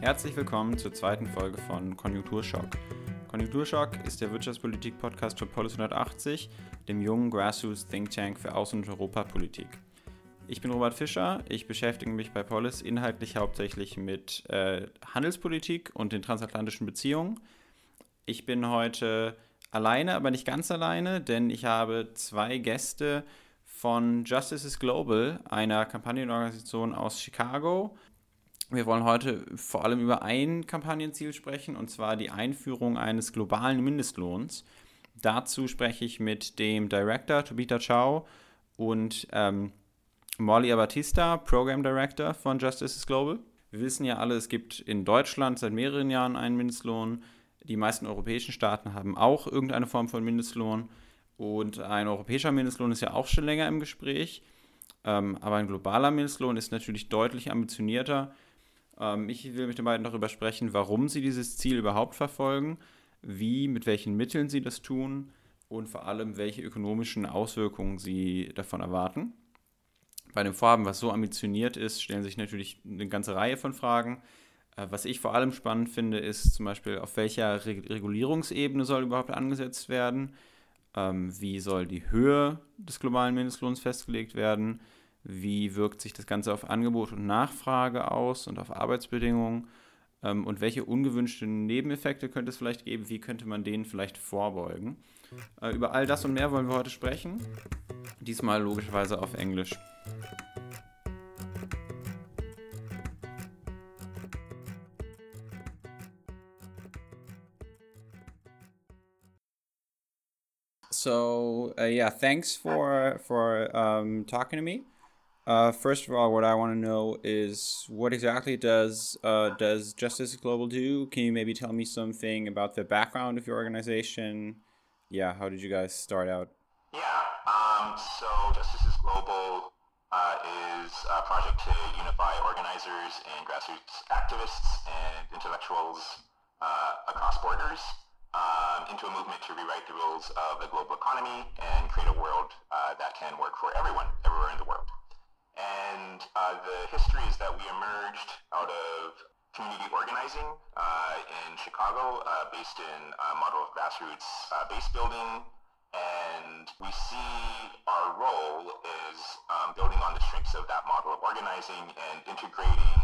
Herzlich willkommen zur zweiten Folge von Konjunkturschock. Konjunkturschock ist der Wirtschaftspolitik-Podcast von Polis 180, dem jungen Grassroots Think Tank für Außen- und Europapolitik. Ich bin Robert Fischer. Ich beschäftige mich bei Polis inhaltlich hauptsächlich mit äh, Handelspolitik und den transatlantischen Beziehungen. Ich bin heute alleine, aber nicht ganz alleine, denn ich habe zwei Gäste von Justice is Global, einer Kampagnenorganisation aus Chicago. Wir wollen heute vor allem über ein Kampagnenziel sprechen, und zwar die Einführung eines globalen Mindestlohns. Dazu spreche ich mit dem Director Tobita Chow und ähm, Molly Abatista, Program Director von Justice is Global. Wir wissen ja alle, es gibt in Deutschland seit mehreren Jahren einen Mindestlohn. Die meisten europäischen Staaten haben auch irgendeine Form von Mindestlohn. Und ein europäischer Mindestlohn ist ja auch schon länger im Gespräch. Ähm, aber ein globaler Mindestlohn ist natürlich deutlich ambitionierter. Ähm, ich will mit den beiden darüber sprechen, warum sie dieses Ziel überhaupt verfolgen, wie, mit welchen Mitteln sie das tun und vor allem, welche ökonomischen Auswirkungen sie davon erwarten bei dem Vorhaben, was so ambitioniert ist, stellen sich natürlich eine ganze Reihe von Fragen. Äh, was ich vor allem spannend finde, ist zum Beispiel, auf welcher Regulierungsebene soll überhaupt angesetzt werden? Ähm, wie soll die Höhe des globalen Mindestlohns festgelegt werden? Wie wirkt sich das Ganze auf Angebot und Nachfrage aus und auf Arbeitsbedingungen? Ähm, und welche ungewünschten Nebeneffekte könnte es vielleicht geben? Wie könnte man denen vielleicht vorbeugen? Äh, über all das und mehr wollen wir heute sprechen. Diesmal logischerweise auf Englisch. So uh, yeah, thanks for for um, talking to me. Uh, first of all, what I want to know is what exactly does uh, does Justice Global do? Can you maybe tell me something about the background of your organization? Yeah, how did you guys start out? Yeah, um, so Justice is Global uh, is a project to unify organizers and grassroots activists and intellectuals uh, across borders um, into a movement to rewrite the rules of the global economy and create a world uh, that can work for everyone, everywhere in the world. And uh, the history is that we emerged out of community organizing uh, in Chicago, uh, based in a model of grassroots uh, base building. And we see our role is um, building on the strengths of that model of organizing and integrating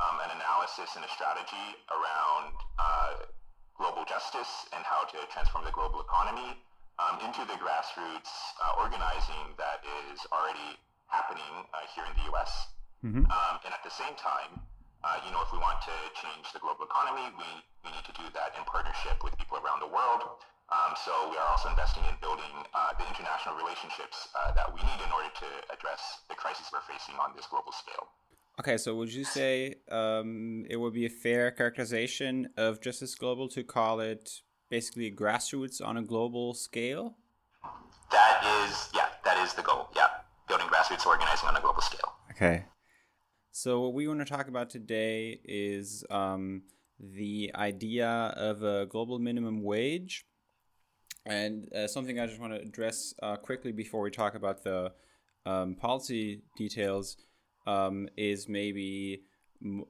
um, an analysis and a strategy around uh, global justice and how to transform the global economy um, into the grassroots uh, organizing that is already happening uh, here in the U.S. Mm-hmm. Um, and at the same time, uh, you know, if we want to change the global economy, we, we need to do that in partnership with people around the world. Um, so we are also investing in building uh, the international relationships uh, that we need in order to address the crisis we're facing on this global scale. Okay, so would you say um, it would be a fair characterization of Justice Global to call it basically grassroots on a global scale? That is, yeah, that is the goal. Organizing on a global scale. Okay. So what we want to talk about today is um, the idea of a global minimum wage, and uh, something I just want to address uh, quickly before we talk about the um, policy details um, is maybe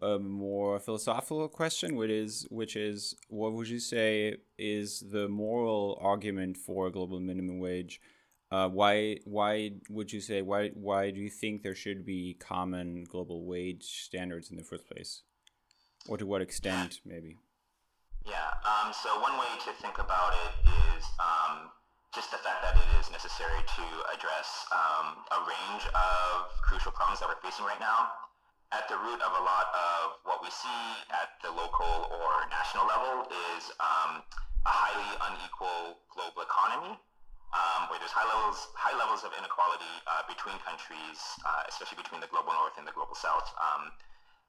a more philosophical question, which is which is what would you say is the moral argument for a global minimum wage? Uh, why why would you say why why do you think there should be common global wage standards in the first place, or to what extent maybe? Yeah. Um, so one way to think about it is um, just the fact that it is necessary to address um, a range of crucial problems that we're facing right now. At the root of a lot of what we see at the local or national level is um, a highly unequal global economy um, where there's high levels high levels of inequality uh, between countries, uh, especially between the global north and the global south, um,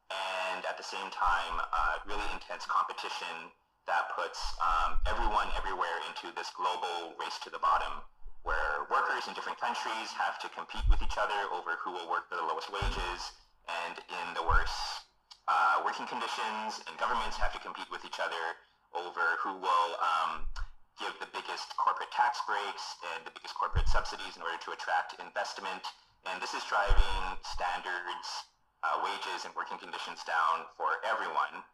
and at the same time, uh, really intense competition that puts um, everyone everywhere into this global race to the bottom, where workers in different countries have to compete with each other over who will work for the lowest wages, and in the worst uh, working conditions, and governments have to compete with each other over who will um, give the biggest corporate tax breaks and the biggest corporate subsidies in order to attract investment. And this is driving standards, uh, wages, and working conditions down for everyone.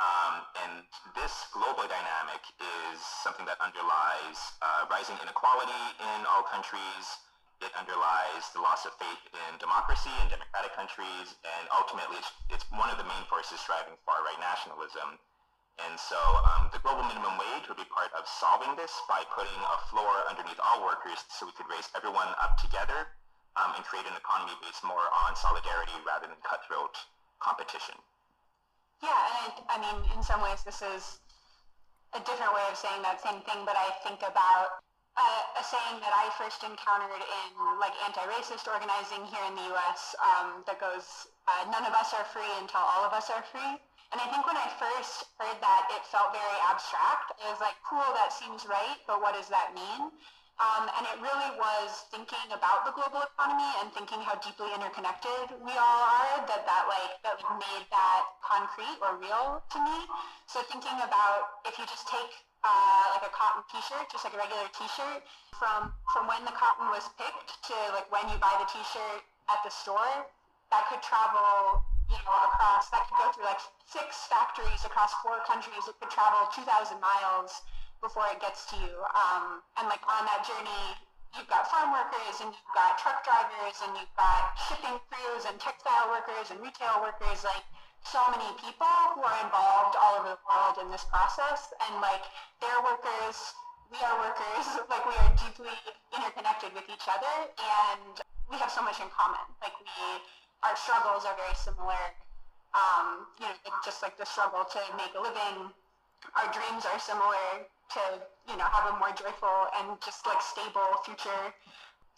Um, and this global dynamic is something that underlies uh, rising inequality in all countries. It underlies the loss of faith in democracy in democratic countries, and ultimately it's, it's one of the main forces driving far-right nationalism. And so um, the global minimum wage would be part of solving this by putting a floor underneath all workers so we could raise everyone up together um, and create an economy based more on solidarity rather than cutthroat competition. Yeah, and I, I mean, in some ways, this is a different way of saying that same thing, but I think about a saying that I first encountered in like anti-racist organizing here in the U.S. Um, that goes, uh, "None of us are free until all of us are free." And I think when I first heard that, it felt very abstract. It was like, "Cool, that seems right, but what does that mean?" Um, and it really was thinking about the global economy and thinking how deeply interconnected we all are that that like that made that concrete or real to me. So thinking about if you just take uh, like a cotton T-shirt, just like a regular T-shirt, from from when the cotton was picked to like when you buy the T-shirt at the store, that could travel you know across that could go through like six factories across four countries. It could travel 2,000 miles before it gets to you. Um, and like on that journey, you've got farm workers and you've got truck drivers and you've got shipping crews and textile workers and retail workers, like so many people who are involved all over the world in this process. And like they're workers, we are workers, like we are deeply interconnected with each other and we have so much in common. Like we, our struggles are very similar. Um, you know, just like the struggle to make a living, our dreams are similar to you know have a more joyful and just like stable future.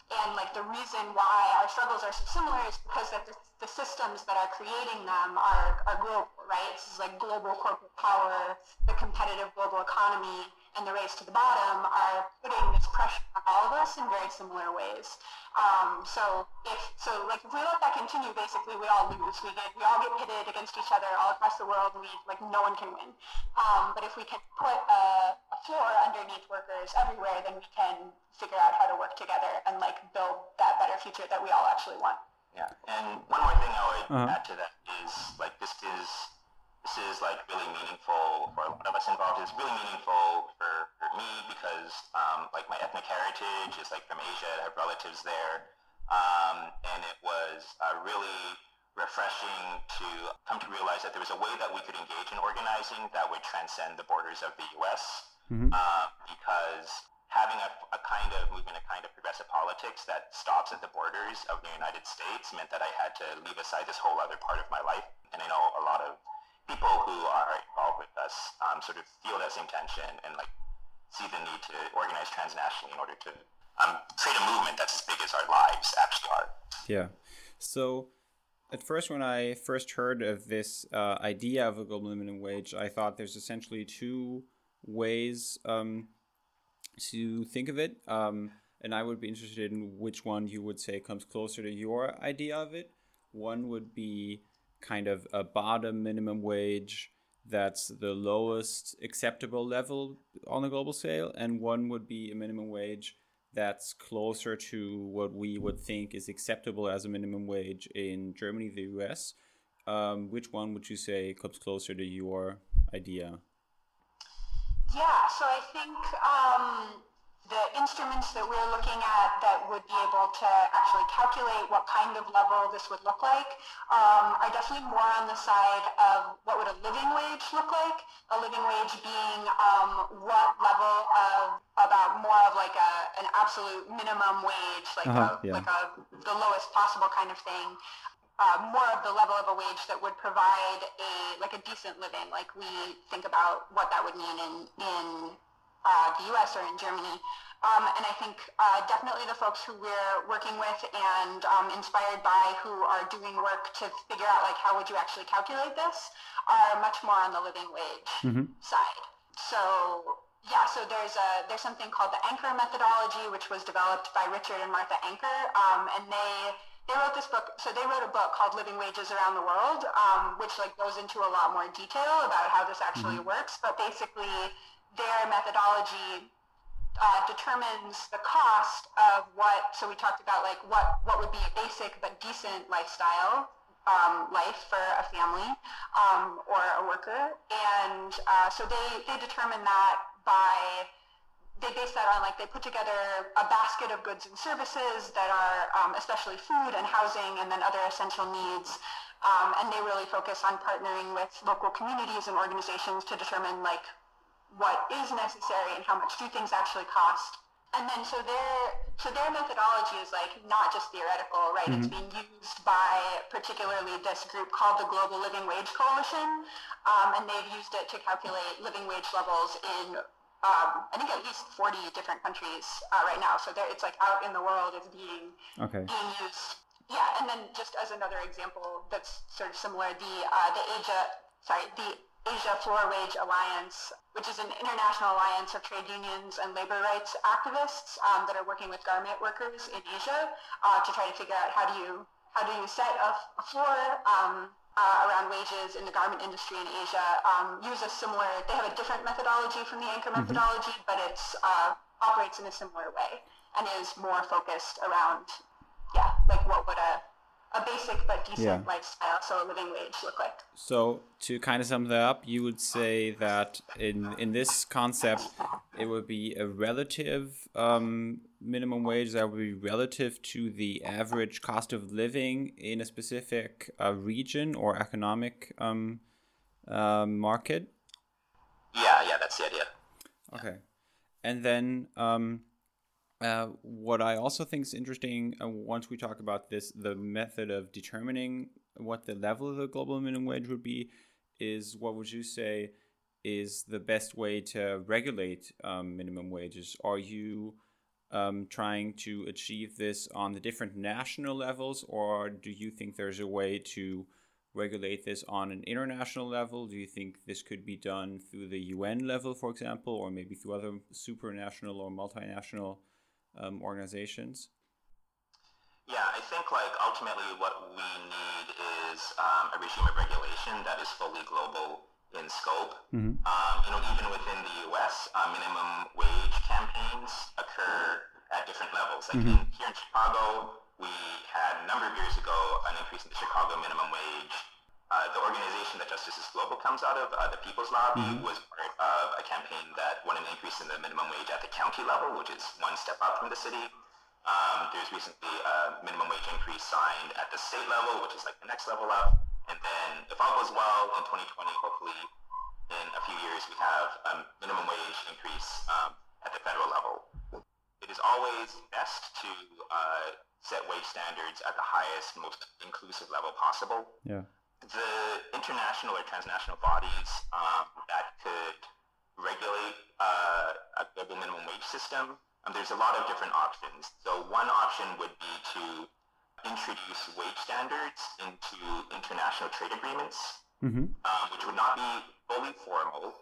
And like the reason why our struggles are so similar is because that the, the systems that are creating them are, are global right? This is like global corporate power the competitive global economy and the race to the bottom are putting this pressure on all of us in very similar ways. Um, so if so, like if we let that continue, basically we all lose. We get we all get pitted against each other all across the world. And we like no one can win. Um, but if we can put a, a floor underneath workers everywhere, then we can figure out how to work together and like build that better future that we all actually want. Yeah, and one more thing I would uh-huh. add to that is like this is this is like really meaningful for a lot of us involved. It's really meaningful for, for me because um, like my ethnic heritage is like from Asia. I have relatives there. Um, and it was uh, really refreshing to come to realize that there was a way that we could engage in organizing that would transcend the borders of the U.S. Mm-hmm. Uh, because having a, a, kind of movement, a kind of progressive politics that stops at the borders of the United States meant that I had to leave aside this whole other part of my life. And I know a lot of people who are involved with us um, sort of feel that same tension and like see the need to organize transnationally in order to um, create a movement that's as big as our lives actually are. Yeah. So at first, when I first heard of this uh, idea of a global minimum wage, I thought there's essentially two ways um, to think of it. Um, and I would be interested in which one you would say comes closer to your idea of it. One would be kind of a bottom minimum wage that's the lowest acceptable level on a global scale, and one would be a minimum wage that's closer to what we would think is acceptable as a minimum wage in Germany, the US. Um, which one would you say comes closer to your idea? Yeah, so I think um, the instruments that we're looking at that would be able to actually calculate what kind of level this would look like um, are definitely more on the side of what would a living wage look like. A living wage being um, what level of about more of like a an absolute minimum wage, like uh-huh, a, yeah. like a the lowest possible kind of thing. Uh, more of the level of a wage that would provide a like a decent living, like we think about what that would mean in in uh, the U.S. or in Germany. Um, and I think uh, definitely the folks who we're working with and um, inspired by who are doing work to figure out like how would you actually calculate this are much more on the living wage mm-hmm. side. So yeah, so there's a there's something called the Anker methodology, which was developed by Richard and Martha Anker, um, and they they wrote this book. So they wrote a book called Living Wages Around the World, um, which like goes into a lot more detail about how this actually mm-hmm. works. But basically, their methodology uh, determines the cost of what. So we talked about like what what would be a basic but decent lifestyle um, life for a family um, or a worker. And uh, so they, they determine that by they base that on like they put together a basket of goods and services that are um, especially food and housing and then other essential needs um, and they really focus on partnering with local communities and organizations to determine like what is necessary and how much do things actually cost and then so their so their methodology is like not just theoretical, right? Mm-hmm. It's being used by particularly this group called the Global Living Wage Coalition, um, and they've used it to calculate living wage levels in um, I think at least 40 different countries uh, right now. So it's like out in the world, it's being okay. being used. Yeah, and then just as another example that's sort of similar, the uh, the Asia sorry the Asia Floor Wage Alliance, which is an international alliance of trade unions and labor rights activists um, that are working with garment workers in Asia uh, to try to figure out how do you how do you set a, a floor um, uh, around wages in the garment industry in Asia. Um, use a similar. They have a different methodology from the Anker mm-hmm. methodology, but it's uh, operates in a similar way and is more focused around yeah, like what would a a basic but decent yeah. lifestyle, so a living wage, look like. So to kind of sum that up, you would say that in in this concept, it would be a relative um, minimum wage that would be relative to the average cost of living in a specific uh, region or economic um, uh, market. Yeah, yeah, that's the idea. Okay, and then. Um, uh, what I also think is interesting, uh, once we talk about this, the method of determining what the level of the global minimum wage would be, is what would you say is the best way to regulate um, minimum wages? Are you um, trying to achieve this on the different national levels, or do you think there's a way to regulate this on an international level? Do you think this could be done through the UN level, for example, or maybe through other supranational or multinational um, organizations? Yeah, I think like ultimately what we need is um, a regime of regulation that is fully global in scope. Mm-hmm. Um, you know, even within the U.S., uh, minimum wage campaigns occur at different levels. Like mm-hmm. in, here in Chicago, we had a number of years ago an increase in the Chicago minimum wage. Uh, the organization that Justice is Global comes out of, uh, the People's Lobby, mm-hmm. was part of a campaign that won an increase in the minimum wage at the county level, which is one step up from the city. Um, there's recently a minimum wage increase signed at the state level, which is like the next level up. And then if all goes well in 2020, hopefully in a few years, we have a minimum wage increase um, at the federal level. It is always best to uh, set wage standards at the highest, most inclusive level possible. Yeah the international or transnational bodies um, that could regulate uh, a global minimum wage system, um, there's a lot of different options. So one option would be to introduce wage standards into international trade agreements, mm-hmm. um, which would not be fully formal,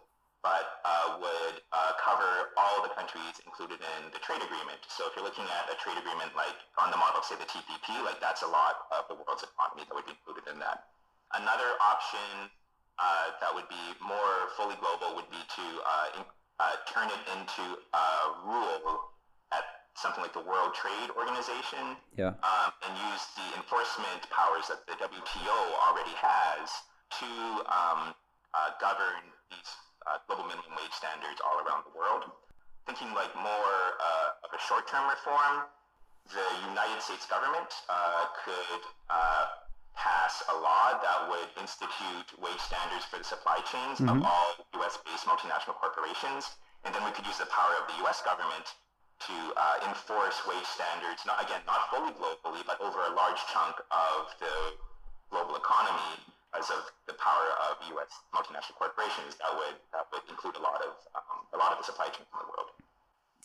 but uh, would uh, cover all the countries included in the trade agreement. So if you're looking at a trade agreement like on the model, say the TPP, like that's a lot of the world's economy that would be included in that. Another option uh, that would be more fully global would be to uh, in, uh, turn it into a rule at something like the World Trade Organization yeah. um, and use the enforcement powers that the WTO already has to um, uh, govern these uh, global minimum wage standards all around the world. Thinking like more uh, of a short-term reform, the United States government could pass a law that would institute wage standards for the supply chains mm-hmm. of all U.S.-based multinational corporations, and then we could use the power of the U.S. government to uh, enforce wage standards, not, again, not fully globally, but over a large chunk of the global economy because of the power of U.S. multinational corporations. That would that would include a lot of um, a lot of the supply chains in the world.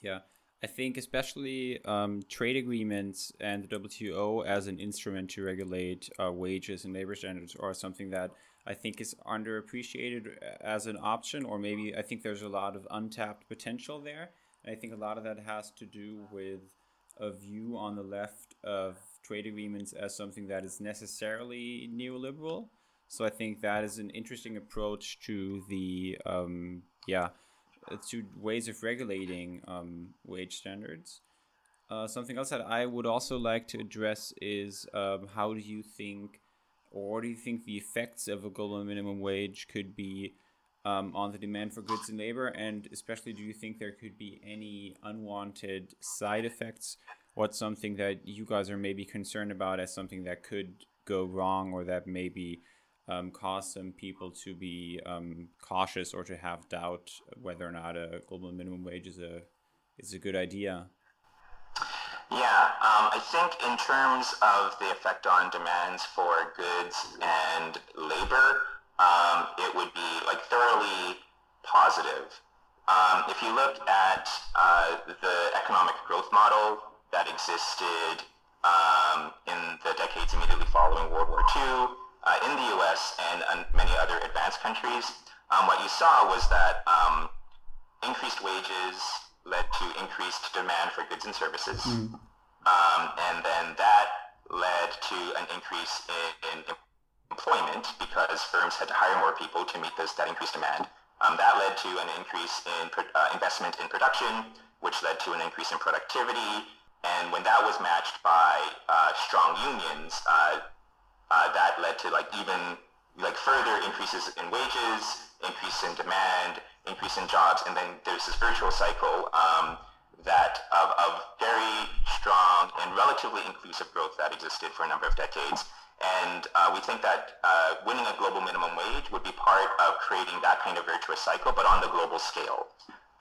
Yeah. I think especially um, trade agreements and the WTO as an instrument to regulate uh, wages and labor standards are something that I think is underappreciated as an option, or maybe I think there's a lot of untapped potential there. And I think a lot of that has to do with a view on the left of trade agreements as something that is necessarily neoliberal. So I think that is an interesting approach to the um, yeah uh, to ways of regulating um, wage standards. Uh, something else that I would also like to address is um, how do you think or do you think the effects of a global minimum wage could be um, on the demand for goods and labor? And especially, do you think there could be any unwanted side effects? What's something that you guys are maybe concerned about as something that could go wrong or that maybe um, cause some people to be um, cautious or to have doubt whether or not a global minimum wage is a is a good idea? Yeah, um, I think in terms of the effect on demands for goods and labor, um, it would be like thoroughly positive. Um, if you look at uh, the economic growth model that existed um, in the decades immediately following World War II uh, in the U.S. and, and, many other advanced countries, um, what you saw was that um, increased wages led to increased demand for goods and services. Mm. Um, and then that led to an increase in, in, employment because firms had to hire more people to meet this, that increased demand. Um, that led to an increase in uh, investment in production, which led to an increase in productivity. And when that was matched by uh, strong unions, uh, that led to like even like further increases in wages, increase in demand, increase in jobs, and then there's this virtual cycle um, that of, of very strong and relatively inclusive growth that existed for a number of decades. And uh, we think that uh, winning a global minimum wage would be part of creating that kind of virtuous cycle, but on the global scale,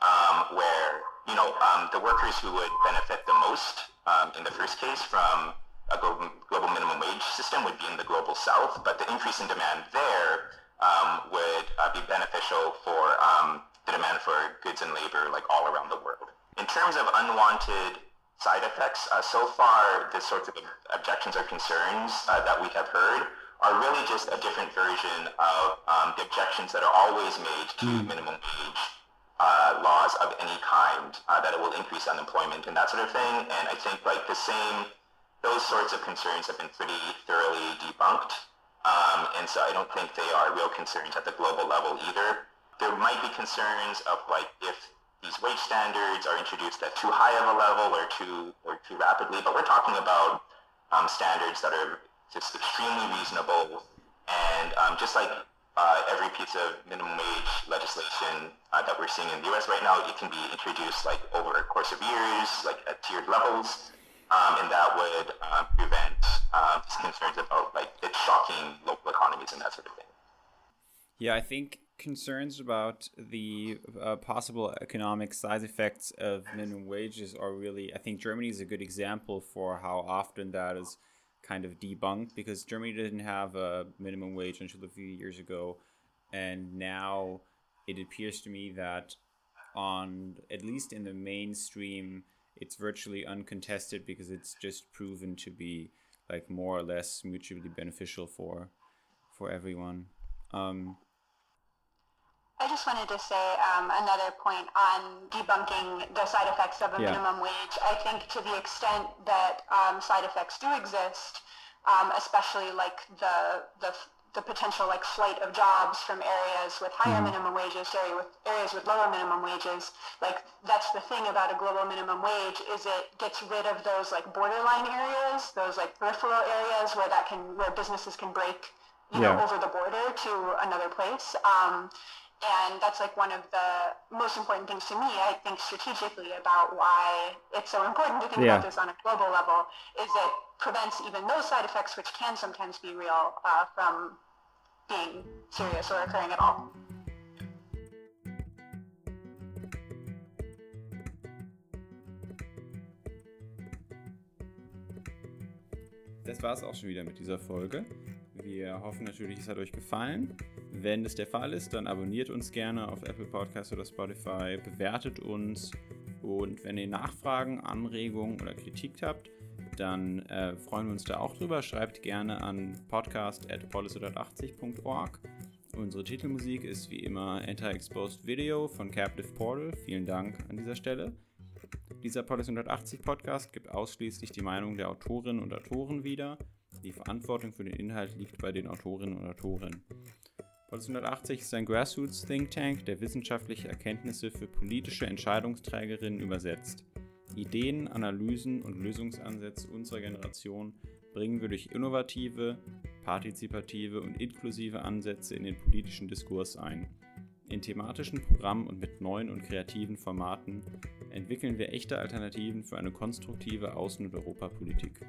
um, where you know um, the workers who would benefit the most um, in the first case from a global, global, minimum wage system would be in the global south, but the increase in demand there um, would uh, be beneficial for um, the demand for goods and labor like all around the world. In terms of unwanted side effects, uh, so far the sorts of objections or concerns uh, that we have heard are really just a different version of um, the objections that are always made to mm. minimum wage uh, laws of any kind, uh, that it will increase unemployment and that sort of thing. And I think like the same, those sorts of concerns have been pretty thoroughly debunked. Um, and so I don't think they are real concerns at the global level either. There might be concerns of like if these wage standards are introduced at too high of a level or too or too rapidly, but we're talking about um, standards that are just extremely reasonable. And um, just like uh, every piece of minimum wage legislation uh, that we're seeing in the U.S. right now, it can be introduced like over a course of years, like at tiered levels, um, and that would uh, prevent uh, concerns about like it shocking local economies and that sort of thing. Yeah, I think concerns about the uh, possible economic side effects of minimum wages are really, I think Germany is a good example for how often that is kind of debunked because Germany didn't have a minimum wage until a few years ago. And now it appears to me that on, at least in the mainstream, it's virtually uncontested because it's just proven to be like more or less mutually beneficial for for everyone. Um, I just wanted to say um, another point on debunking the side effects of a yeah. minimum wage. I think to the extent that um, side effects do exist, um, especially like the the the potential like flight of jobs from areas with higher mm-hmm. minimum wages to area with areas with lower minimum wages. Like that's the thing about a global minimum wage is it gets rid of those like borderline areas, those like peripheral areas where that can where businesses can break you yeah. know over the border to another place. Um, and that's like one of the most important things to me, I think, strategically about why it's so important to think yeah. about this on a global level, is it prevents even those side effects, which can sometimes be real, uh, from being serious or occurring at all. Das war es auch schon wieder mit dieser Folge. Wir hoffen natürlich, es hat euch gefallen. Wenn das der Fall ist, dann abonniert uns gerne auf Apple Podcasts oder Spotify, bewertet uns und wenn ihr Nachfragen, Anregungen oder Kritik habt, dann äh, freuen wir uns da auch drüber. Schreibt gerne an podcast.polis180.org. Unsere Titelmusik ist wie immer Anti-Exposed Video von Captive Portal. Vielen Dank an dieser Stelle. Dieser Polis 180 Podcast gibt ausschließlich die Meinung der Autorinnen und Autoren wieder. Die Verantwortung für den Inhalt liegt bei den Autorinnen und Autoren. Polis 180 ist ein Grassroots Think Tank, der wissenschaftliche Erkenntnisse für politische Entscheidungsträgerinnen übersetzt. Ideen, Analysen und Lösungsansätze unserer Generation bringen wir durch innovative, partizipative und inklusive Ansätze in den politischen Diskurs ein. In thematischen Programmen und mit neuen und kreativen Formaten entwickeln wir echte Alternativen für eine konstruktive Außen- und Europapolitik.